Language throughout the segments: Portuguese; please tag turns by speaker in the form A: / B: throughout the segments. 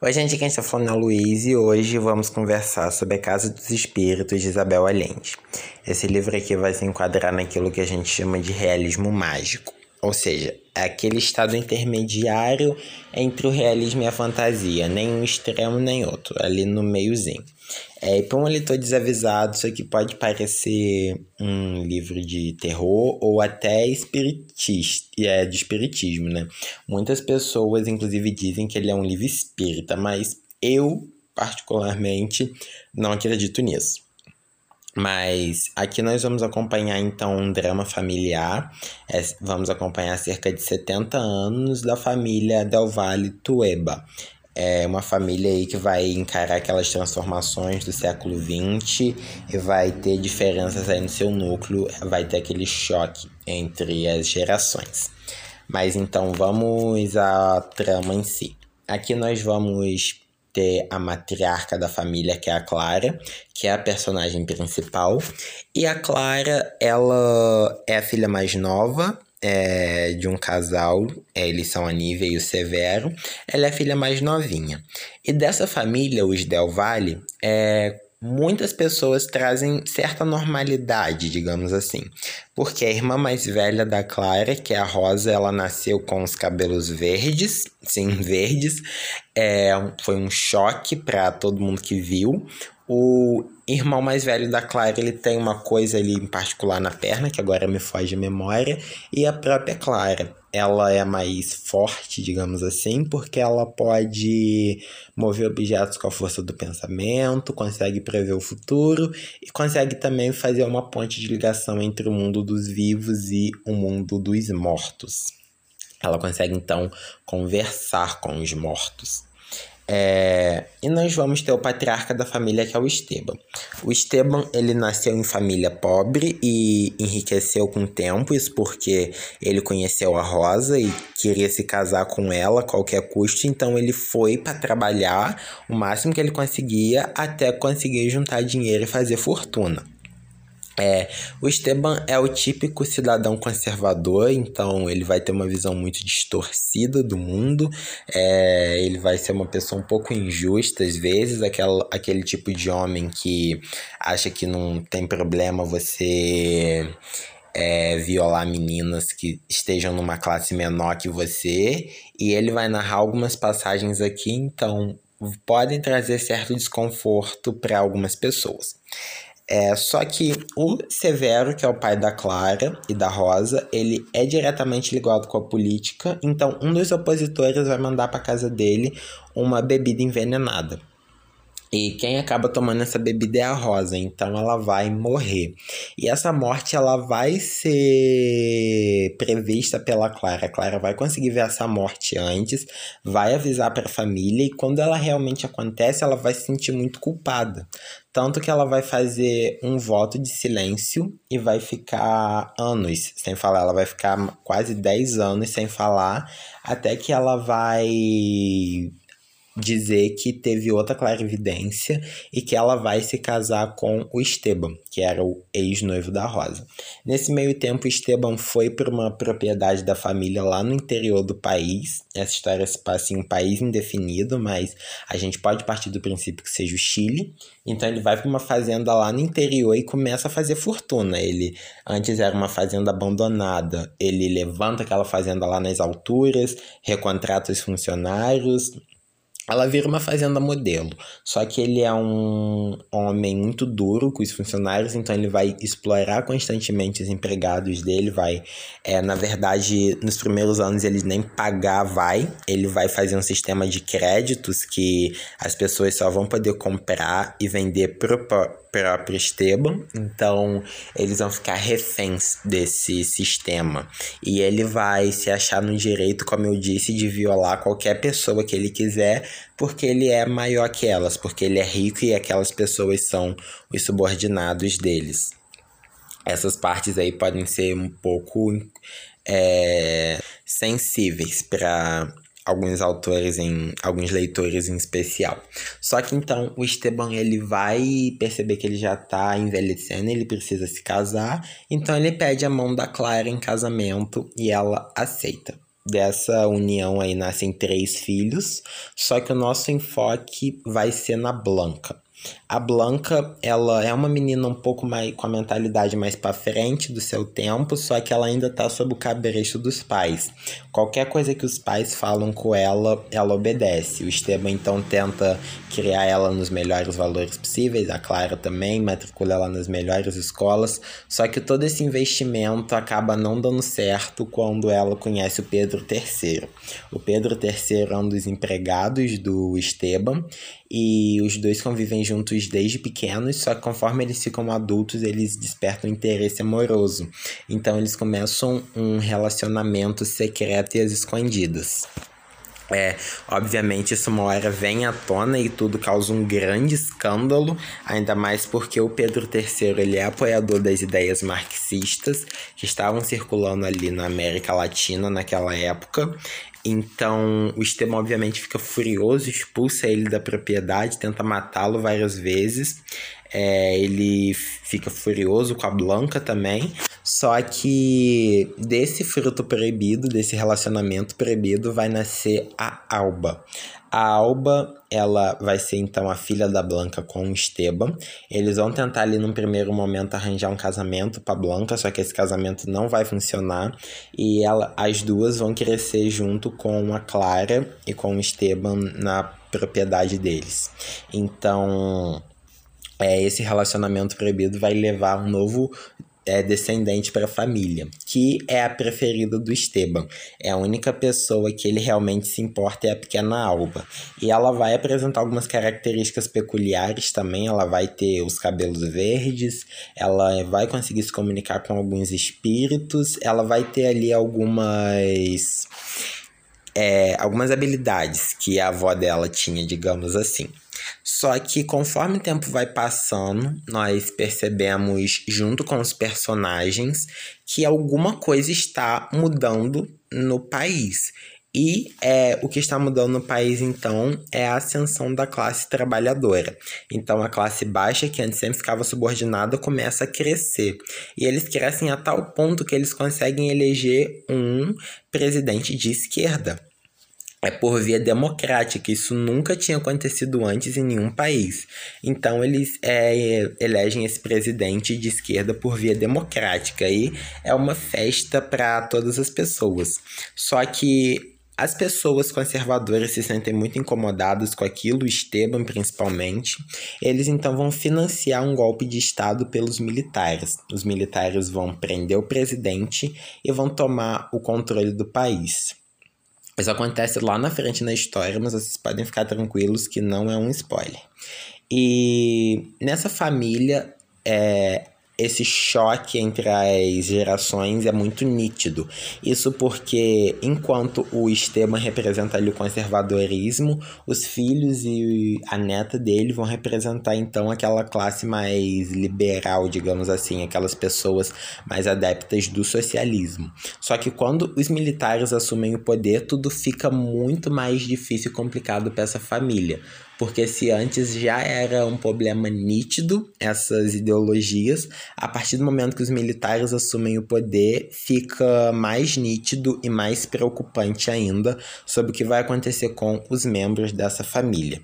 A: Oi, gente, quem está falando é o Luiz e hoje vamos conversar sobre a Casa dos Espíritos de Isabel Allende. Esse livro aqui vai se enquadrar naquilo que a gente chama de realismo mágico, ou seja, é aquele estado intermediário entre o realismo e a fantasia, nem um extremo nem outro, ali no meiozinho. É, para um leitor desavisado, isso aqui pode parecer um livro de terror ou até espiritista, é, de espiritismo, né? Muitas pessoas, inclusive, dizem que ele é um livro espírita, mas eu, particularmente, não acredito nisso. Mas aqui nós vamos acompanhar então um drama familiar. É, vamos acompanhar cerca de 70 anos da família Del Valle Tueba. É uma família aí que vai encarar aquelas transformações do século XX e vai ter diferenças aí no seu núcleo, vai ter aquele choque entre as gerações. Mas então vamos à trama em si. Aqui nós vamos ter a matriarca da família, que é a Clara, que é a personagem principal. E a Clara, ela é a filha mais nova é, de um casal, é, eles são a Nívia e o Severo. Ela é a filha mais novinha. E dessa família, os Del Valle, é, muitas pessoas trazem certa normalidade, digamos assim. Porque a irmã mais velha da Clara, que é a Rosa, ela nasceu com os cabelos verdes, sim, verdes. É, foi um choque para todo mundo que viu. O irmão mais velho da Clara, ele tem uma coisa ali em particular na perna, que agora me foge a memória, e a própria Clara, ela é mais forte, digamos assim, porque ela pode mover objetos com a força do pensamento, consegue prever o futuro e consegue também fazer uma ponte de ligação entre o mundo dos vivos e o mundo dos mortos. Ela consegue então conversar com os mortos. É, e nós vamos ter o patriarca da família, que é o Esteban. O Esteban, ele nasceu em família pobre e enriqueceu com o tempo, isso porque ele conheceu a Rosa e queria se casar com ela a qualquer custo, então ele foi para trabalhar o máximo que ele conseguia até conseguir juntar dinheiro e fazer fortuna. É, o Esteban é o típico cidadão conservador, então ele vai ter uma visão muito distorcida do mundo, é, ele vai ser uma pessoa um pouco injusta às vezes, aquela, aquele tipo de homem que acha que não tem problema você é, violar meninas que estejam numa classe menor que você, e ele vai narrar algumas passagens aqui, então podem trazer certo desconforto para algumas pessoas. É, só que o Severo, que é o pai da Clara e da Rosa, ele é diretamente ligado com a política, então um dos opositores vai mandar para casa dele uma bebida envenenada. E quem acaba tomando essa bebida é a Rosa, então ela vai morrer. E essa morte ela vai ser prevista pela Clara. A Clara vai conseguir ver essa morte antes, vai avisar para a família e quando ela realmente acontece, ela vai se sentir muito culpada. Tanto que ela vai fazer um voto de silêncio e vai ficar anos sem falar. Ela vai ficar quase 10 anos sem falar, até que ela vai dizer que teve outra clarividência e que ela vai se casar com o Esteban, que era o ex-noivo da Rosa. Nesse meio tempo, Esteban foi para uma propriedade da família lá no interior do país. Essa história se passa em um país indefinido, mas a gente pode partir do princípio que seja o Chile. Então ele vai para uma fazenda lá no interior e começa a fazer fortuna. Ele antes era uma fazenda abandonada. Ele levanta aquela fazenda lá nas alturas, recontrata os funcionários, ela vira uma fazenda modelo. Só que ele é um homem muito duro com os funcionários, então ele vai explorar constantemente os empregados dele, vai, é, na verdade, nos primeiros anos ele nem pagar vai, ele vai fazer um sistema de créditos que as pessoas só vão poder comprar e vender pro próprio Esteban, então eles vão ficar reféns desse sistema. E ele vai se achar no direito, como eu disse, de violar qualquer pessoa que ele quiser, porque ele é maior que elas, porque ele é rico e aquelas pessoas são os subordinados deles. Essas partes aí podem ser um pouco é, sensíveis para alguns autores em alguns leitores em especial. Só que então o Esteban ele vai perceber que ele já está envelhecendo, ele precisa se casar, então ele pede a mão da Clara em casamento e ela aceita. Dessa união aí nascem três filhos, só que o nosso enfoque vai ser na Blanca. A Blanca, ela é uma menina um pouco mais com a mentalidade mais para frente do seu tempo, só que ela ainda tá sob o cabresto dos pais. Qualquer coisa que os pais falam com ela, ela obedece. O Esteban então tenta criar ela nos melhores valores possíveis, a Clara também matricula ela nas melhores escolas, só que todo esse investimento acaba não dando certo quando ela conhece o Pedro III. O Pedro III é um dos empregados do Esteban e os dois convivem juntos desde pequenos, só que conforme eles ficam adultos, eles despertam interesse amoroso. Então eles começam um relacionamento secreto e às escondidas. É, obviamente isso uma hora vem à tona e tudo causa um grande escândalo, ainda mais porque o Pedro III ele é apoiador das ideias marxistas que estavam circulando ali na América Latina naquela época. Então o Esteban obviamente fica furioso, expulsa ele da propriedade, tenta matá-lo várias vezes. É, ele fica furioso com a Blanca também. Só que desse fruto proibido, desse relacionamento proibido, vai nascer a Alba. A Alba, ela vai ser então a filha da Blanca com o Esteban. Eles vão tentar ali num primeiro momento arranjar um casamento para Blanca, só que esse casamento não vai funcionar e ela, as duas vão crescer junto com a Clara e com o Esteban na propriedade deles. Então, é, esse relacionamento proibido vai levar um novo é, descendente para a família, que é a preferida do Esteban. É a única pessoa que ele realmente se importa é a pequena Alba. E ela vai apresentar algumas características peculiares também. Ela vai ter os cabelos verdes, ela vai conseguir se comunicar com alguns espíritos, ela vai ter ali algumas. É, algumas habilidades que a avó dela tinha, digamos assim. Só que conforme o tempo vai passando, nós percebemos, junto com os personagens, que alguma coisa está mudando no país. E é, o que está mudando no país, então, é a ascensão da classe trabalhadora. Então, a classe baixa, que antes sempre ficava subordinada, começa a crescer. E eles crescem a tal ponto que eles conseguem eleger um presidente de esquerda é por via democrática. Isso nunca tinha acontecido antes em nenhum país. Então eles é, elegem esse presidente de esquerda por via democrática e é uma festa para todas as pessoas. Só que as pessoas conservadoras se sentem muito incomodadas com aquilo, Esteban principalmente. Eles então vão financiar um golpe de Estado pelos militares. Os militares vão prender o presidente e vão tomar o controle do país. Isso acontece lá na frente na história, mas vocês podem ficar tranquilos que não é um spoiler. E nessa família, é, esse choque entre as gerações é muito nítido. Isso porque, enquanto o Esteban representa ali o conservadorismo, os filhos e a neta dele vão representar então aquela classe mais liberal, digamos assim, aquelas pessoas mais adeptas do socialismo. Só que quando os militares assumem o poder, tudo fica muito mais difícil e complicado para essa família porque se antes já era um problema nítido essas ideologias, a partir do momento que os militares assumem o poder, fica mais nítido e mais preocupante ainda sobre o que vai acontecer com os membros dessa família.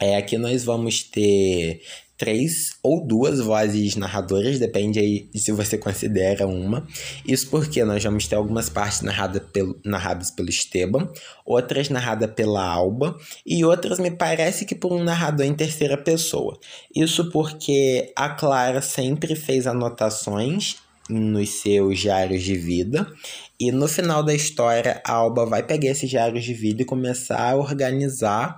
A: É, aqui nós vamos ter três ou duas vozes narradoras, depende aí de se você considera uma. Isso porque nós vamos ter algumas partes narrada pelo, narradas pelo Esteban, outras narradas pela Alba e outras me parece que por um narrador em terceira pessoa. Isso porque a Clara sempre fez anotações nos seus diários de vida e no final da história a Alba vai pegar esses diários de vida e começar a organizar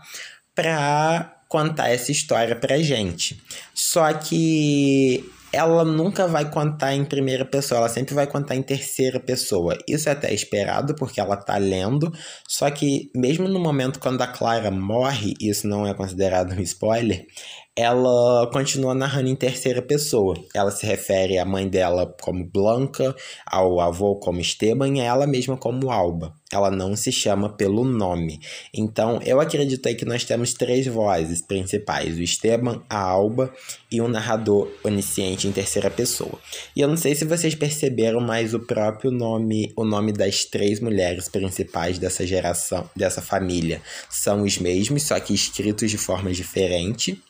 A: para contar essa história pra gente. Só que ela nunca vai contar em primeira pessoa, ela sempre vai contar em terceira pessoa. Isso é até esperado, porque ela tá lendo. Só que, mesmo no momento quando a Clara morre, isso não é considerado um spoiler, ela continua narrando em terceira pessoa. Ela se refere à mãe dela como Blanca, ao avô como Esteban e a ela mesma como Alba. ela não se chama pelo nome. Então, eu acredito aí que nós temos três vozes principais: o Esteban, a Alba e o narrador onisciente em terceira pessoa. E eu não sei se vocês perceberam, mas o próprio nome, o nome das três mulheres principais dessa geração, dessa família, são os mesmos, só que escritos de forma diferente.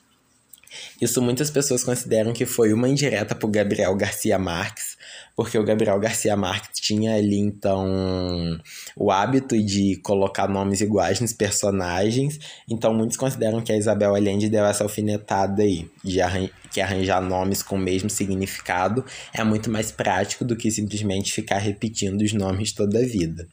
A: Isso muitas pessoas consideram que foi uma indireta para o Gabriel Garcia Marques, porque o Gabriel Garcia Marques tinha ali então o hábito de colocar nomes iguais nos personagens, então muitos consideram que a Isabel Allende deu essa alfinetada aí, de arran que arranjar nomes com o mesmo significado é muito mais prático do que simplesmente ficar repetindo os nomes toda a vida.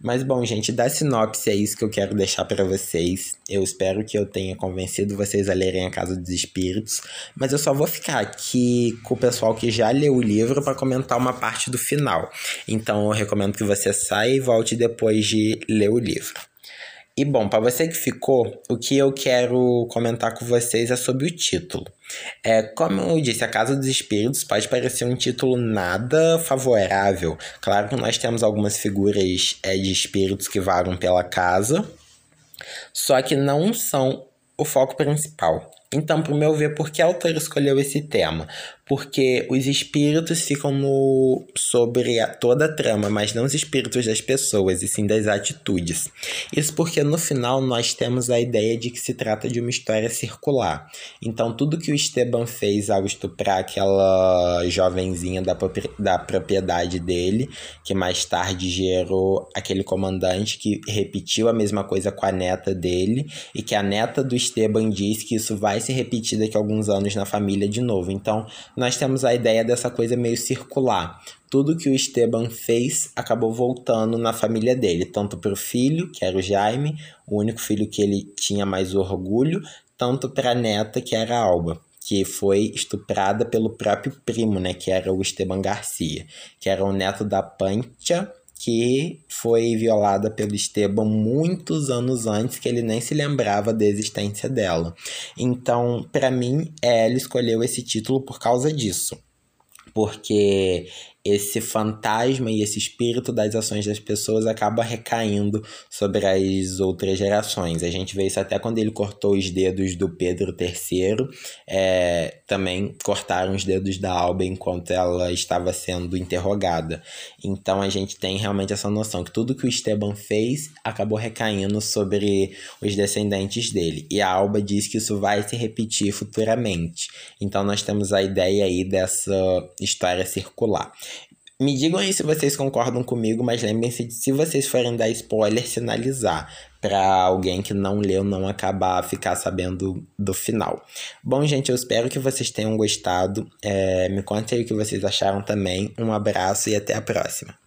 A: Mas bom, gente, da sinopse é isso que eu quero deixar para vocês. Eu espero que eu tenha convencido vocês a lerem A Casa dos Espíritos, mas eu só vou ficar aqui com o pessoal que já leu o livro para comentar uma parte do final. Então eu recomendo que você saia e volte depois de ler o livro. E bom, para você que ficou, o que eu quero comentar com vocês é sobre o título. É, como eu disse, A Casa dos Espíritos pode parecer um título nada favorável. Claro que nós temos algumas figuras é, de espíritos que vagam pela casa, só que não são o foco principal. Então, para o meu ver, por que a autora escolheu esse tema? Porque os espíritos ficam no sobre a, toda a trama, mas não os espíritos das pessoas, e sim das atitudes. Isso porque no final nós temos a ideia de que se trata de uma história circular. Então tudo que o Esteban fez ao estuprar aquela jovenzinha da, da propriedade dele, que mais tarde gerou aquele comandante que repetiu a mesma coisa com a neta dele, e que a neta do Esteban diz que isso vai se repetir daqui a alguns anos na família de novo. Então nós temos a ideia dessa coisa meio circular. Tudo que o Esteban fez acabou voltando na família dele, tanto para o filho, que era o Jaime, o único filho que ele tinha mais orgulho, tanto para a neta, que era a Alba, que foi estuprada pelo próprio primo, né, que era o Esteban Garcia, que era o neto da Pancha, que foi violada pelo Esteban muitos anos antes que ele nem se lembrava da existência dela. Então, para mim, ela escolheu esse título por causa disso. Porque esse fantasma e esse espírito das ações das pessoas acaba recaindo sobre as outras gerações. A gente vê isso até quando ele cortou os dedos do Pedro III, é, também cortaram os dedos da Alba enquanto ela estava sendo interrogada. Então a gente tem realmente essa noção que tudo que o Esteban fez acabou recaindo sobre os descendentes dele. E a Alba diz que isso vai se repetir futuramente. Então nós temos a ideia aí dessa história circular. Me digam aí se vocês concordam comigo, mas lembrem-se de se vocês forem dar spoiler, sinalizar para alguém que não leu não acabar ficar sabendo do final. Bom, gente, eu espero que vocês tenham gostado. É, me contem aí o que vocês acharam também. Um abraço e até a próxima.